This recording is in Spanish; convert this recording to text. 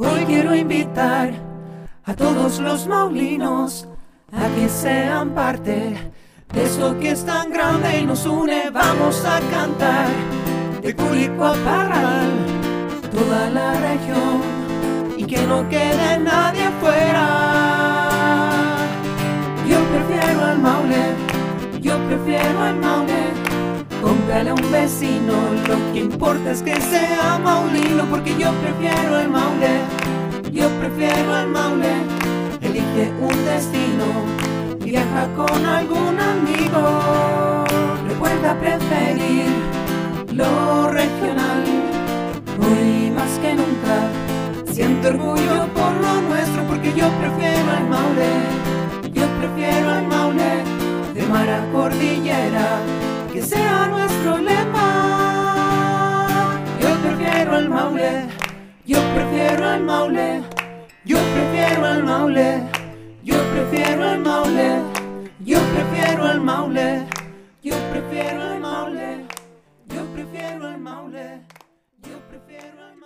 Hoy quiero invitar a todos los maulinos a que sean parte de esto que es tan grande y nos une. Vamos a cantar de Culico a Parral, toda la región y que no quede nadie afuera. Yo prefiero al Maule, yo prefiero al Maule. Cómprale a un vecino, lo que importa es que sea maulino, yo prefiero al Maule, yo prefiero al Maule. Elige un destino, viaja con algún amigo. Recuerda preferir lo regional, hoy más que nunca. Siento orgullo por lo nuestro, porque yo prefiero al Maule, yo prefiero al Maule, de mar cordillera que sea nuestro Yo prefiero al Maule, yo prefiero al Maule, yo prefiero al Maule, yo prefiero al Maule, yo prefiero al Maule, yo prefiero al Maule, yo prefiero al